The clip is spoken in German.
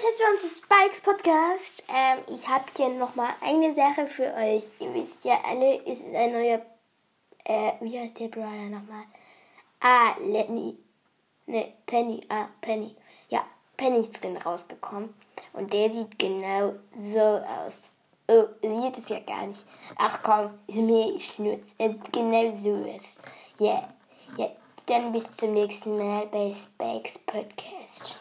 und herzlich willkommen zu Spikes Podcast. Ähm, ich habe hier nochmal eine Sache für euch. Ihr wisst ja alle, es ist ein neuer, äh, wie heißt der Brian nochmal? Ah, Lenny, ne, Penny, ah, Penny. Ja, Penny Skin rausgekommen. Und der sieht genau so aus. Oh, sieht es ja gar nicht. Ach komm, ist mir schnurz. Er sieht genau so aus. Ja, yeah. ja, dann bis zum nächsten Mal bei Spikes Podcast.